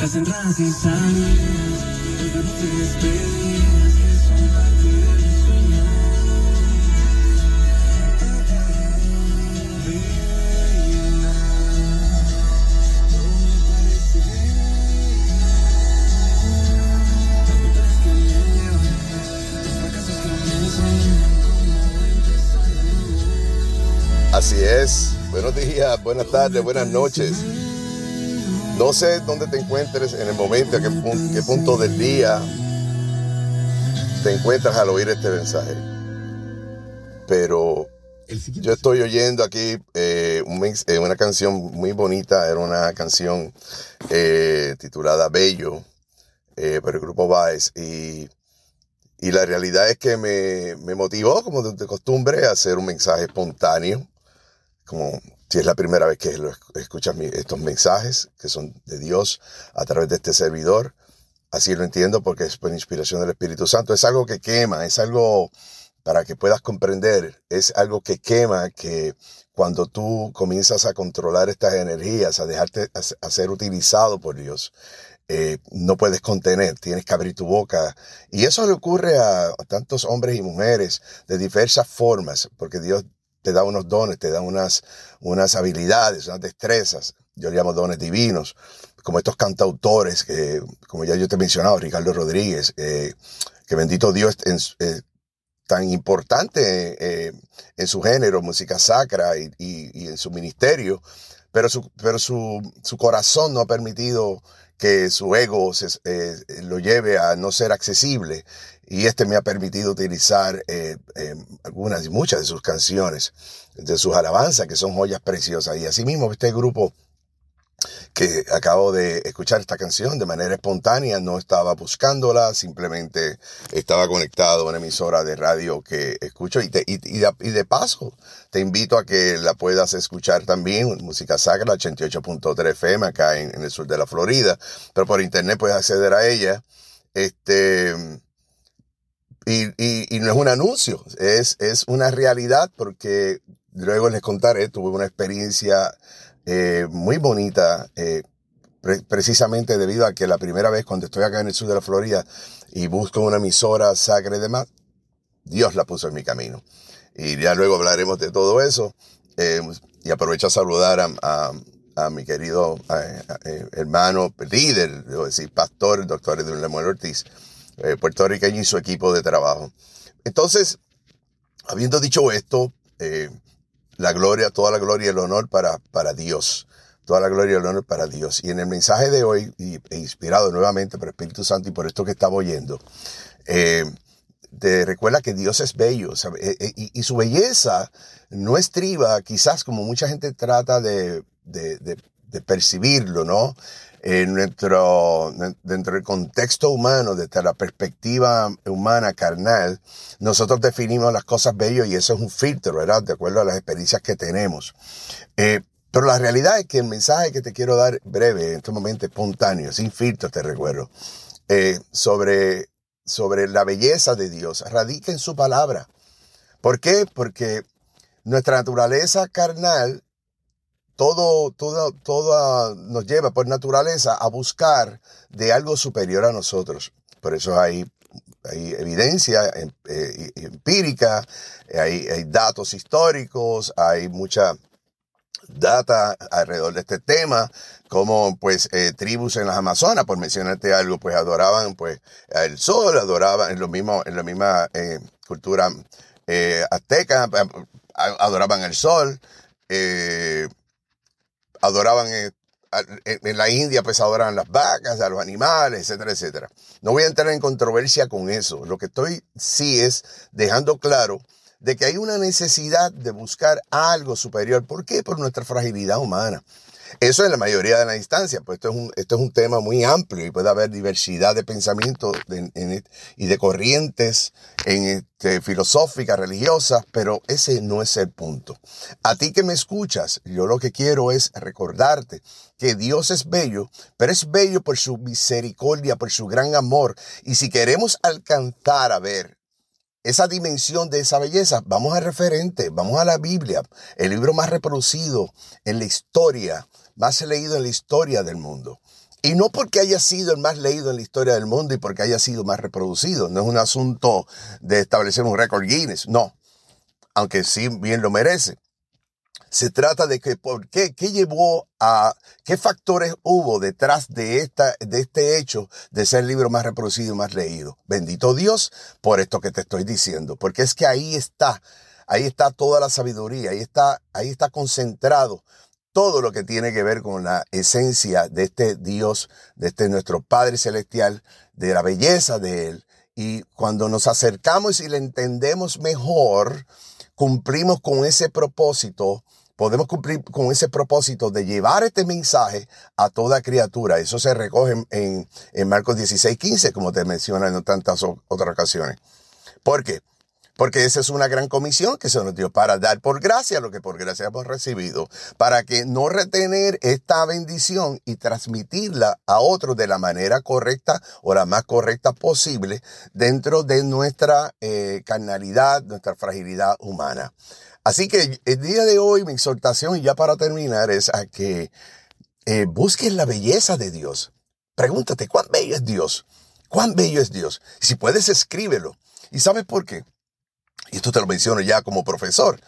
las entradas y son parte de mi sueño. Así es. Buenos días, buenas tardes, buenas noches. No sé dónde te encuentres en el momento, a qué, qué punto del día te encuentras al oír este mensaje. Pero yo estoy oyendo aquí eh, un eh, una canción muy bonita, era una canción eh, titulada Bello por el grupo Vice y, y la realidad es que me, me motivó como de, de costumbre a hacer un mensaje espontáneo como si es la primera vez que escuchas estos mensajes que son de Dios a través de este servidor. Así lo entiendo porque es por inspiración del Espíritu Santo. Es algo que quema, es algo para que puedas comprender, es algo que quema que cuando tú comienzas a controlar estas energías, a dejarte a, se- a ser utilizado por Dios, eh, no puedes contener, tienes que abrir tu boca. Y eso le ocurre a tantos hombres y mujeres de diversas formas, porque Dios te da unos dones, te da unas, unas habilidades, unas destrezas, yo le llamo dones divinos, como estos cantautores, que, como ya yo te he mencionado, Ricardo Rodríguez, eh, que bendito Dios en su- eh, tan importante eh, en su género, música sacra y, y- y en su ministerio, pero su, pero su, su corazón no ha permitido que su ego eh, lo lleve a no ser accesible y este me ha permitido utilizar eh, eh, algunas y muchas de sus canciones, de sus alabanzas, que son joyas preciosas. Y asimismo, este grupo que acabo de escuchar esta canción de manera espontánea, no estaba buscándola, simplemente estaba conectado a una emisora de radio que escucho y, te- y- y de, paso te invito a que la puedas escuchar también, Música Sacra 88.3 FM acá en, en el sur de la Florida, pero por internet puedes acceder a ella. Este, y, y- y no es un anuncio, es, es una realidad porque luego les contaré, tuve una experiencia eh, muy bonita, eh, pre- precisamente debido a que la primera vez cuando estoy acá en el sur de la Florida y busco una emisora sacra y demás, Dios la puso en mi camino. Y ya luego hablaremos de todo eso. eh, y aprovecho a saludar a, mi querido hermano, líder, debo decir, pastor, doctor Edwin Lemuel Ortiz, puertorriqueño y su equipo de trabajo. Entonces, habiendo dicho esto, la gloria, toda la gloria y el honor para, para Dios. Toda la gloria y el honor para Dios. Y en el mensaje de hoy, e inspirado nuevamente por el Espíritu Santo y por esto que estaba oyendo, eh, te recuerda que Dios es bello. Eh, eh, y, su belleza no estriba, quizás como mucha gente trata de- de- de percibirlo, ¿no? En nuestro, dentro del contexto humano, desde la perspectiva humana, carnal, nosotros definimos las cosas bellas y eso es un filtro, ¿verdad? De acuerdo a las experiencias que tenemos. Eh, pero la realidad es que el mensaje que te quiero dar breve, en este momento espontáneo, sin filtro, te recuerdo, eh, sobre, sobre la belleza de Dios, radica en su palabra. ¿Por qué? Porque nuestra naturaleza carnal, todo, todo, todo nos lleva por naturaleza a buscar de algo superior a nosotros. Por eso hay, hay evidencia em- eh, empírica, hay, hay datos históricos, hay mucha data alrededor de este tema, como pues eh, tribus en las Amazonas, por mencionarte algo, pues adoraban pues el sol, adoraban en lo mismo, en la misma eh, cultura azteca, adoraban el sol, adoraban en la India pues adoraban las vacas, a los animales, etcétera, etcétera. No voy a entrar en controversia con eso. Lo que estoy sí es dejando claro de que hay una necesidad de buscar algo superior. ¿Por qué? Por nuestra fragilidad humana. Eso en la mayoría de las instancias, pues esto es un, esto es un tema muy amplio y puede haber diversidad de pensamientos y de corrientes en este, filosóficas, religiosas, pero ese no es el punto. A ti que me escuchas, yo lo que quiero es recordarte que Dios es bello, pero es bello por su misericordia, por su gran amor. Y si queremos alcanzar a ver esa dimensión de esa belleza, vamos al referente, vamos a la Biblia, el libro más reproducido en la historia, más leído en la historia del mundo. Y no porque haya sido el más leído en la historia del mundo y porque haya sido más reproducido. No es un asunto de establecer un récord Guinness. No. Aunque sí bien lo merece. Se trata de que por qué, qué llevó a, qué factores hubo detrás de esta, de este hecho de ser el libro más reproducido y más leído. Bendito Dios por esto que te estoy diciendo, porque es que ahí está, ahí está toda la sabiduría, ahí está, ahí está concentrado todo lo que tiene que ver con la esencia de este Dios, de este nuestro Padre Celestial, de la belleza de Él. Y cuando nos acercamos y le entendemos mejor, cumplimos con ese propósito podemos cumplir con ese propósito de llevar este mensaje a toda criatura. Eso se recoge en, Marcos 16, 15, como te mencionan en tantas otras ocasiones. ¿Por qué? Porque esa es una gran comisión que se nos dio para dar por gracia lo que por gracia hemos recibido, para que no retener esta bendición y transmitirla a otros de la manera correcta o la más correcta posible dentro de nuestra eh, carnalidad, nuestra fragilidad humana. Así que el día de hoy mi exhortación, y ya para terminar, es a que eh, busques la belleza de Dios. Pregúntate, ¿cuán bello es Dios? ¿Cuán bello es Dios? Si puedes, escríbelo. ¿Y sabes por qué? Y esto te lo menciono ya como profesor.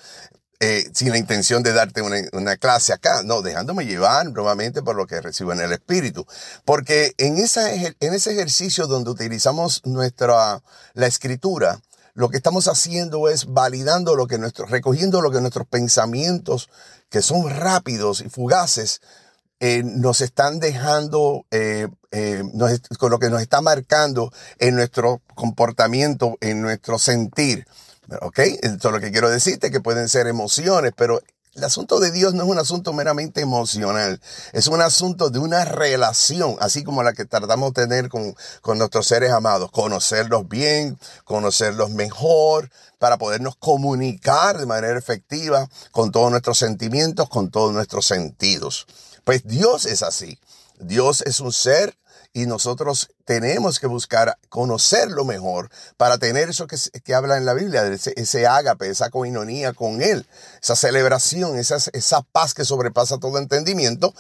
Eh, sin la intención de darte una, una, clase acá, no, dejándome llevar nuevamente por lo que recibo en el Espíritu. Porque en, esa, en ese ejercicio donde utilizamos nuestra, la escritura, lo que estamos haciendo es validando lo que nuestro, recogiendo lo que nuestros pensamientos, que son rápidos y fugaces, eh, nos están dejando, eh, con lo que nos está marcando en nuestro comportamiento, en nuestro sentir. ¿Ok? Esto es lo que quiero decirte, que pueden ser emociones, pero el asunto de Dios no es un asunto meramente emocional, es un asunto de una relación, así como la que tratamos de tener con, con nuestros seres amados, conocerlos bien, conocerlos mejor, para podernos comunicar de manera efectiva con todos nuestros sentimientos, con todos nuestros sentidos. Pues Dios es así. Dios es un ser y nosotros tenemos que buscar conocerlo mejor para tener eso que, que habla en la Biblia, ese, ese ágape, esa coinonía con Él, esa celebración, esa, esa paz que sobrepasa todo entendimiento.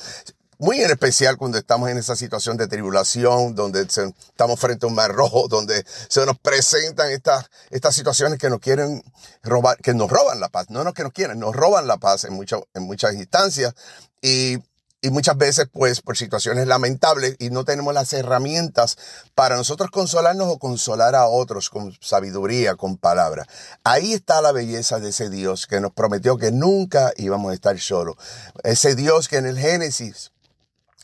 Muy en especial cuando estamos en esa situación de tribulación, donde estamos frente a un mar rojo, donde se nos presentan estas, estas situaciones que nos quieren robar, que nos roban la paz. No, no que nos quieren, nos roban la paz en, muchas en muchas instancias. Y y muchas veces, pues, por situaciones lamentables y no tenemos las herramientas para nosotros consolarnos o consolar a otros con sabiduría, con palabra. Ahí está la belleza de ese Dios que nos prometió que nunca íbamos a estar solos. Ese Dios que en el Génesis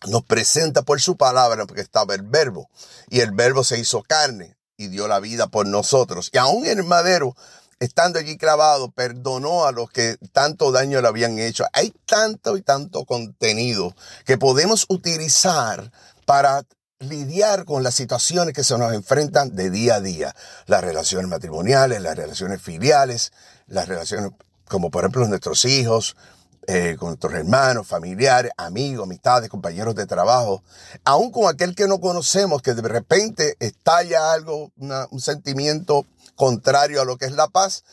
nos presenta por su palabra, porque estaba el verbo, y el verbo se hizo carne y dio la vida por nosotros. Y aún en el madero estando allí clavado, perdonó a los que tanto daño le habían hecho. Hay tanto y tanto contenido que podemos utilizar para lidiar con las situaciones que se nos enfrentan de día a día. Las relaciones matrimoniales, las relaciones filiales, las relaciones como por ejemplo nuestros hijos, eh, con nuestros hermanos, familiares, amigos, amistades, compañeros de trabajo, aún con aquel que no conocemos, que de repente estalla algo, un sentimiento contrario a lo que es la paz,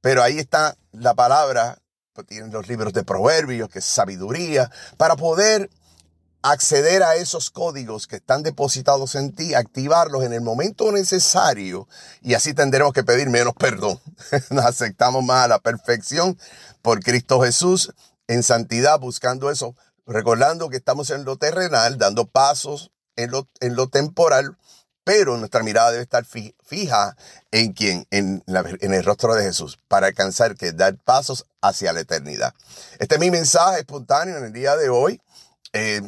pero ahí está la palabra, pues tienen los libros de proverbios, que es sabiduría, para poder acceder a esos códigos que están depositados en ti, activarlos en el momento necesario y así tendremos que pedir menos perdón. Nos aceptamos más a la perfección por Cristo Jesús en santidad, buscando eso, recordando que estamos en lo terrenal, dando pasos en lo, en lo temporal, pero nuestra mirada debe estar fija en quien, en, el rostro de Jesús, para alcanzar que dar pasos hacia la eternidad. Este es mi mensaje espontáneo en el día de hoy, eh,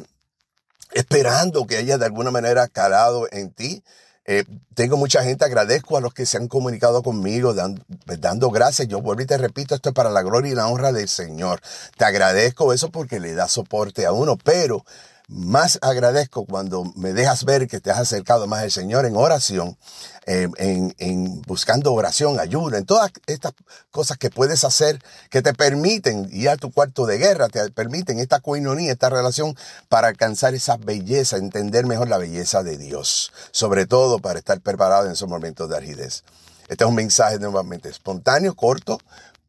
esperando que haya de alguna manera calado en ti. Eh, tengo mucha gente, agradezco a los que se han comunicado conmigo, dando, dando gracias. Yo vuelvo y te repito, esto es para la gloria y la honra del Señor. Te agradezco eso porque le da soporte a uno, pero más agradezco cuando me dejas ver que te has acercado más al Señor en oración, eh, en, en, buscando oración, ayuda, en todas estas cosas que puedes hacer que te permiten ir a tu cuarto de guerra, te permiten esta coinonía, esta relación para alcanzar esa belleza, entender mejor la belleza de Dios, sobre todo para estar preparado en esos momentos de argidez. Este es un mensaje nuevamente espontáneo, corto,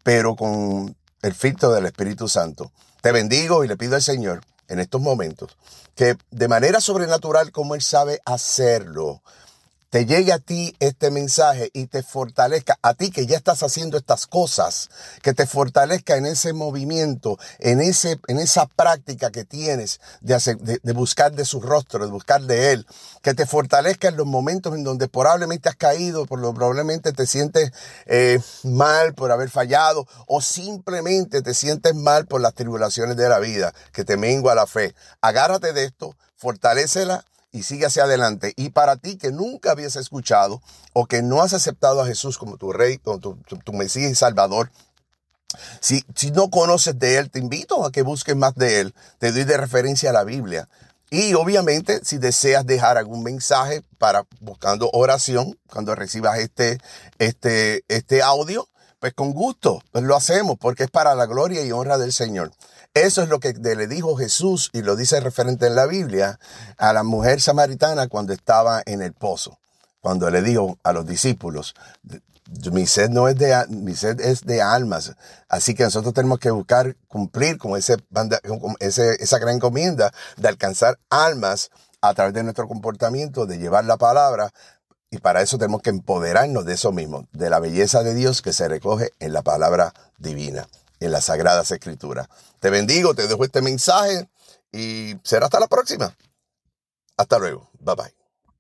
pero con el filtro del Espíritu Santo. Te bendigo y le pido al Señor en estos momentos, que de manera sobrenatural como Él sabe hacerlo, te llegue a ti este mensaje y te fortalezca, a ti que ya estás haciendo estas cosas, que te fortalezca en ese movimiento, en, ese, en esa práctica que tienes de, de buscar de su rostro, de buscar de Él, que te fortalezca en los momentos en donde probablemente has caído, por lo probablemente te sientes eh, mal por haber fallado o simplemente te sientes mal por las tribulaciones de la vida, que te mengua la fe. Agárrate de esto, fortalecela y sigue hacia adelante. Y para ti que nunca habías escuchado o que no has aceptado a Jesús como tu rey, como tu, Mesías y Salvador, si, si no conoces de Él, te invito a que busques más de Él. Te doy de referencia a la Biblia. Y obviamente, si deseas dejar algún mensaje para buscando oración, cuando recibas este, este, este audio, pues con gusto, pues lo hacemos porque es para la gloria y honra del Señor. Eso es lo que le dijo Jesús y lo dice referente en la Biblia a la mujer samaritana cuando estaba en el pozo. Cuando le dijo a los discípulos, mi sed no es de, mi sed es de almas. Así que nosotros tenemos que buscar cumplir con, ese, esa gran encomienda de alcanzar almas a través de nuestro comportamiento, de llevar la palabra. Y para eso tenemos que empoderarnos de eso mismo, de la belleza de Dios que se recoge en la palabra divina, en las sagradas escrituras. Te bendigo, te dejo este mensaje y será hasta la próxima. Hasta luego. Bye bye.